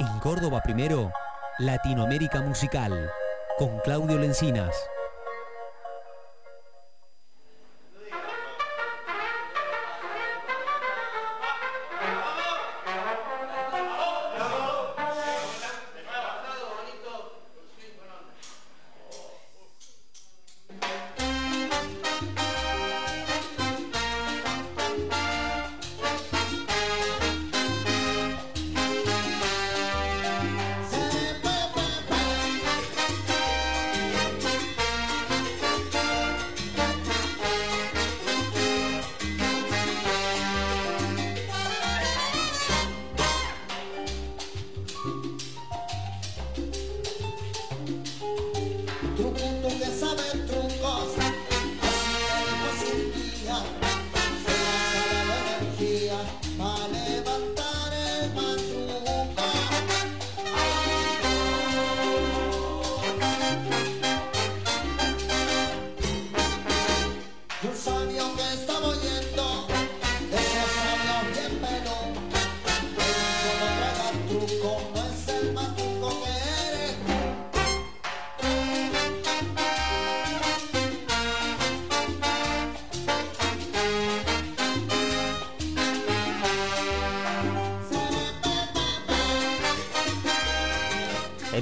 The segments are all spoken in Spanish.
En Córdoba primero, Latinoamérica Musical, con Claudio Lencinas.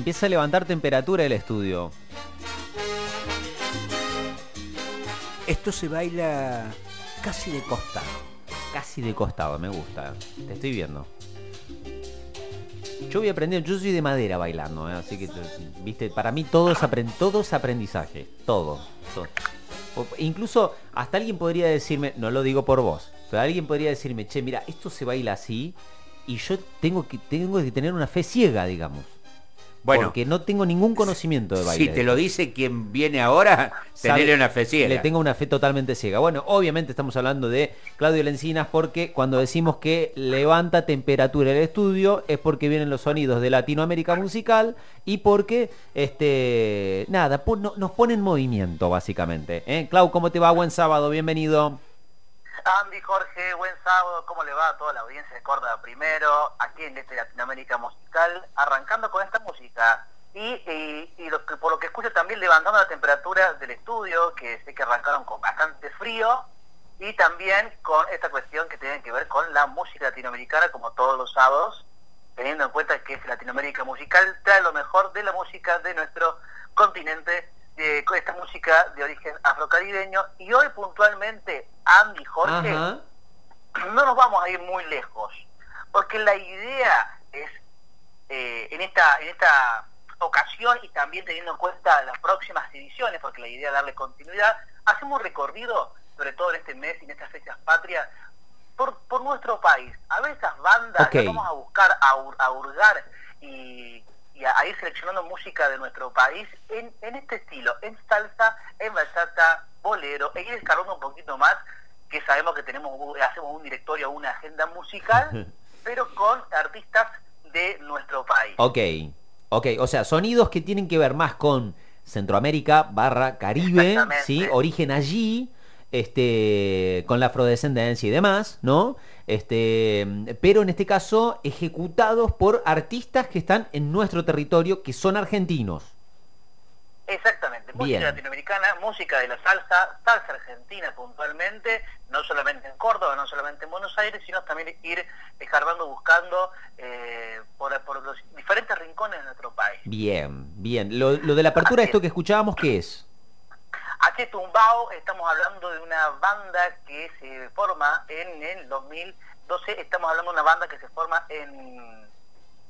Empieza a levantar temperatura el estudio. Esto se baila casi de costado. Casi de costado, me gusta. Te estoy viendo. Yo voy aprendiendo, yo soy de madera bailando, ¿eh? así que, viste, para mí todo es, todo es aprendizaje, todo, Incluso hasta alguien podría decirme, no lo digo por vos, pero alguien podría decirme, che, mira, esto se baila así y yo tengo que, tengo que tener una fe ciega, digamos. Bueno, porque no tengo ningún conocimiento de baile. Si te lo dice quien viene ahora, tenerle una fe ciega. Le tengo una fe totalmente ciega. Bueno, obviamente estamos hablando de Claudio Lencinas porque cuando decimos que levanta temperatura el estudio es porque vienen los sonidos de Latinoamérica musical y porque, este, nada, nos pone en movimiento básicamente. ¿eh? Clau, ¿cómo te va? Buen sábado, bienvenido. Andy, Jorge, buen sábado, ¿cómo le va a toda la audiencia de Córdoba primero, aquí en este Latinoamérica Musical, arrancando con esta música y, y, lo que, por lo que escucho también levantando la temperatura del estudio, que sé que arrancaron con bastante frío, y también con esta cuestión que tiene que ver con la música latinoamericana, como todos los sábados, teniendo en cuenta que es Latinoamérica Musical, trae lo mejor de la música de nuestro continente con esta música de origen afrocaribeño. Y hoy puntualmente, Andy Jorge, no nos vamos a ir muy lejos, porque la idea es, eh, en, esta, en esta ocasión y también teniendo en cuenta las próximas ediciones, porque la idea es darle continuidad, hacemos un recorrido, sobre todo en este mes y en estas fechas patrias, por, por nuestro país. A ver esas bandas que vamos a buscar, a, a hurgar y y a, ir seleccionando música de nuestro país en, en este estilo, en salsa, en bachata, bolero, e ir escalando un poquito más, que sabemos que tenemos hacemos un directorio, una agenda musical, pero con artistas de nuestro país. Ok, ok, o sea, sonidos que tienen que ver más con Centroamérica barra Caribe, ¿sí? Origen allí, este, con la afrodescendencia y demás, ¿no? Este, pero en este caso ejecutados por artistas que están en nuestro territorio, que son argentinos. Exactamente, música latinoamericana, música de la salsa, salsa argentina puntualmente, no solamente en Córdoba, no solamente en Buenos Aires, sino también ir escarbando, buscando eh, por, los diferentes rincones de nuestro país. Bien, bien. Lo, de la apertura, esto que escuchábamos, ¿qué es? H. Tumbao, estamos hablando de una banda que se forma en el 2012, estamos hablando de una banda que se forma en,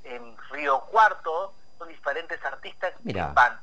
en Río Cuarto, son diferentes artistas que van,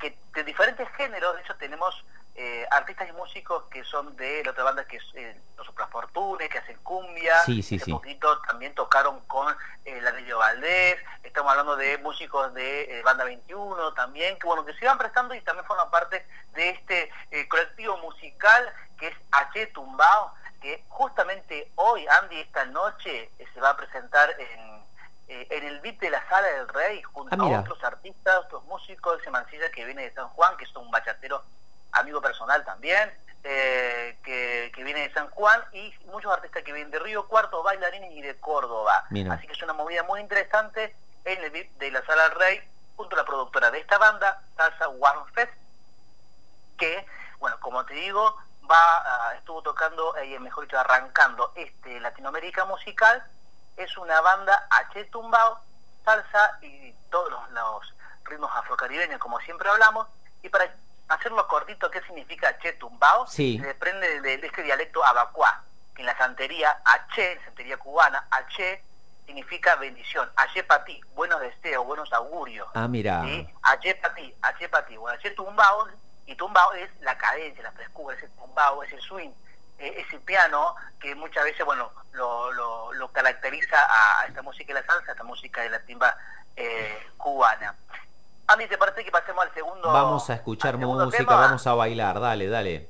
que de diferentes géneros, de hecho tenemos eh, artistas y músicos que son de la otra banda que es eh, los Suprafortunes, que hacen cumbia, sí, sí, hace poquito también tocaron con eh, Ladrillo Valdés, estamos hablando de músicos de Banda 21 también, que bueno, que se van prestando y también forman parte de este colectivo musical que es H Tumbao, que justamente hoy, Andy, esta noche se va a presentar en, en el beat de la Sala del Rey junto ah, a otros artistas, otros músicos, ese mancilla que viene de San Juan, que es un bachatero amigo personal también, eh, que, viene de San Juan, y muchos artistas que vienen de Río Cuarto, bailarines y de Córdoba. Así que es una movida muy interesante en el VIP de la Sala Rey, junto a la productora de esta banda, Salsa One Fest, que, bueno, como te digo, va estuvo tocando, eh, mejor dicho, arrancando este Latinoamérica musical, es una banda H tumbao, salsa y todos los, los ritmos afrocaribeños, como siempre hablamos, y para hacerlo cortito, ¿qué significa Che Tumbao? Sí. Se desprende de, este dialecto abacuá, que en la santería H, en santería cubana, H significa bendición. H para ti, buenos deseos, buenos augurios. Ah, mira. ¿sí? H para ti, H para ti. Bueno, Che Tumbao, y Tumbao es la cadencia, la frescura, ese tumbao, ese swing, eh, ese piano que muchas veces, bueno, lo, lo, caracteriza a, esta música de la salsa, a esta música de la timba eh, cubana. A mí te parece que pasemos al segundo. Vamos a escuchar música, vamos a bailar, dale, dale.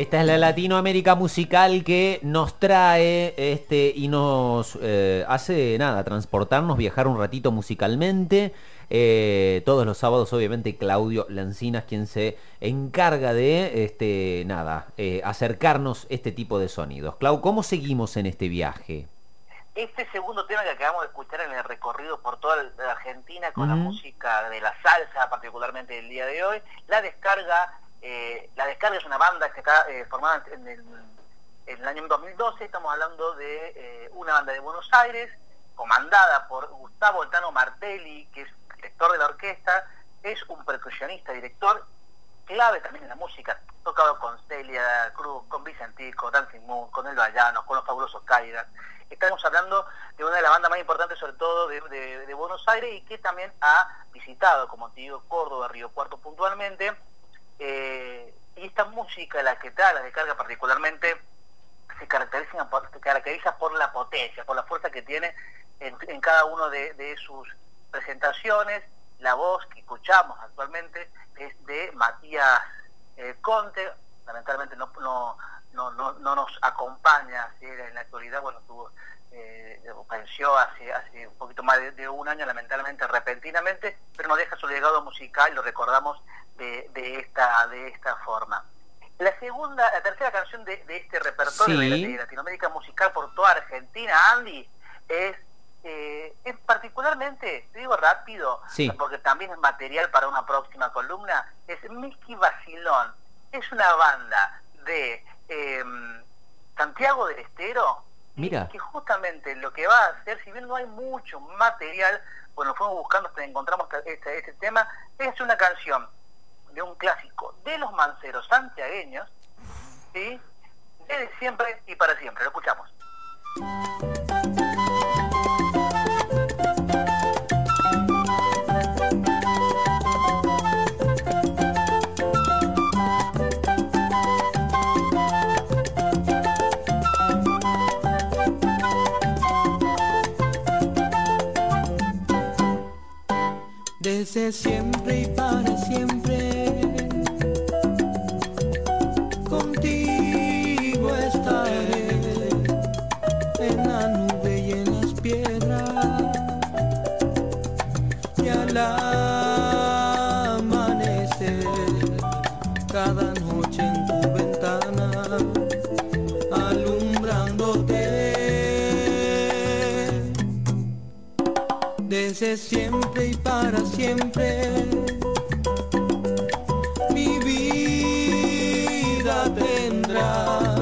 Esta es la Latinoamérica musical que nos trae este y nos eh, hace nada, transportarnos, viajar un ratito musicalmente. Eh, todos los sábados, obviamente, Claudio Lancinas, quien se encarga de este nada, eh, acercarnos este tipo de sonidos. Clau, ¿cómo seguimos en este viaje? Este segundo tema que acabamos de escuchar en el recorrido por toda la Argentina con la música de la salsa, particularmente el día de hoy, la descarga eh, la Descarga es una banda que está eh, formada en el, en el, año 2012, estamos hablando de eh, una banda de Buenos Aires, comandada por Gustavo Altano Martelli, que es director de la orquesta, es un percusionista, director, clave también en la música, tocado con Celia Cruz, con Vicentico, Dancing Moon, con El Vallano, con los fabulosos Caidas. Estamos hablando de una de las bandas más importantes, sobre todo de, de Buenos Aires, y que también ha visitado, como te digo, Córdoba, Río Cuarto puntualmente, eh, y esta música, la que da la descarga particularmente, se caracteriza por, caracteriza por la potencia, por la fuerza que tiene en, cada uno de, sus presentaciones. La voz que escuchamos actualmente es de Matías eh, Conte, lamentablemente no, no, no, no, nos acompaña en la actualidad, bueno, tuvo, eh, hace, hace un poquito más de, de, un año, lamentablemente, repentinamente, pero nos deja su legado musical y lo recordamos de, esta, de esta forma. La segunda, la tercera canción de, este repertorio de, Latinoamérica musical por toda Argentina, Andy, es particularmente, te digo rápido, porque también es material para una próxima columna, es Mickey Basilón. Es una banda de em, Santiago del Estero, Mira. que justamente lo que va a hacer, si bien no hay mucho material, bueno, fuimos buscando hasta encontramos este, este tema, es una canción de un clásico de los manceros santiagueños, ¿sí? Desde siempre y para siempre. Lo escuchamos. desde siempre y para siempre. Contigo estaré en la nube y en las piedras y al amanecer cada noche en tu ventana alumbrándote desde siempre siempre. Mi vida tendrás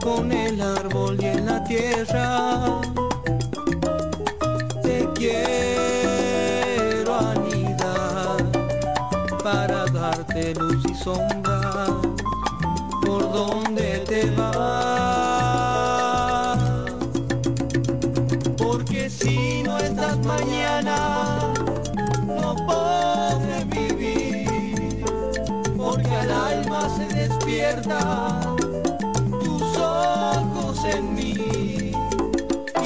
con el árbol y en la tierra. Te quiero anidar para darte luz y sombra por donde te vas. Porque si no estás mañana, podré vivir. Porque al alma se despierta tus ojos en mí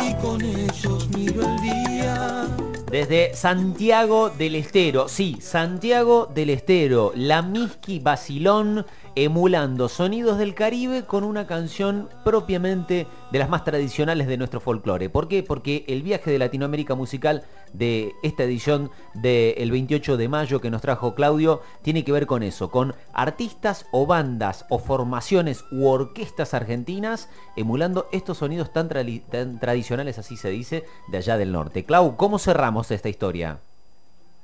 y con ellos miro el día. Desde Santiago del Estero, sí, Santiago del Estero, la Miski Basilón emulando sonidos del Caribe con una canción propiamente de las más tradicionales de nuestro folclore. ¿Por qué? Porque el viaje de Latinoamérica musical de esta edición del 28 de mayo que nos trajo Claudio tiene que ver con eso, con artistas o bandas o formaciones u orquestas argentinas emulando estos sonidos tan, tan tradicionales, así se dice, de allá del norte. Clau, ¿cómo cerramos esta historia?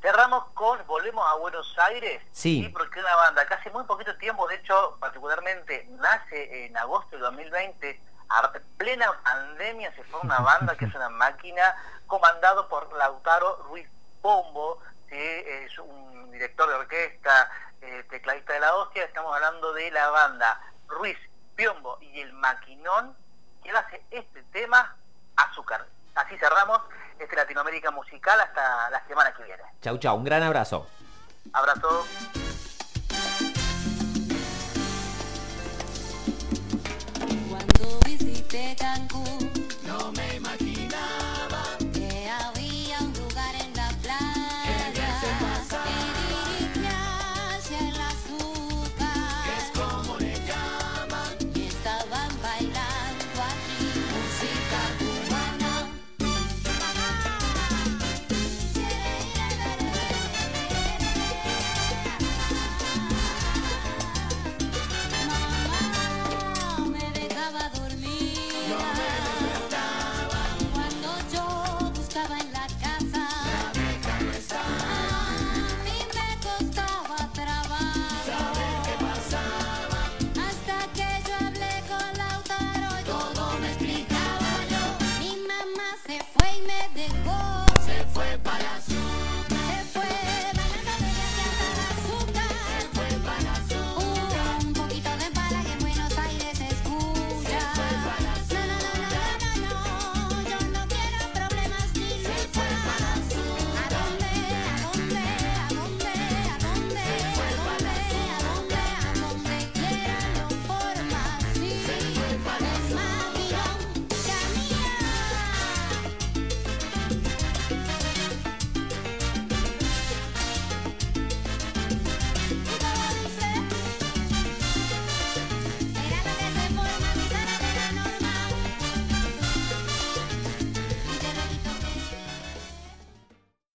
Cerramos con Volvemos a Buenos Aires. Sí. porque una banda que hace muy poquito tiempo, de hecho, particularmente nace en agosto del 2020, a plena pandemia se fue una banda que es una máquina comandado por Lautaro Ruiz Pombo, que es un director de orquesta, eh, tecladista de la hostia. Estamos hablando de la banda Ruiz Piombo y el Maquinón, que hace este tema Azúcar. Así cerramos este Latinoamérica musical hasta la semana que viene. Chau, chau, un gran abrazo. Abrazo.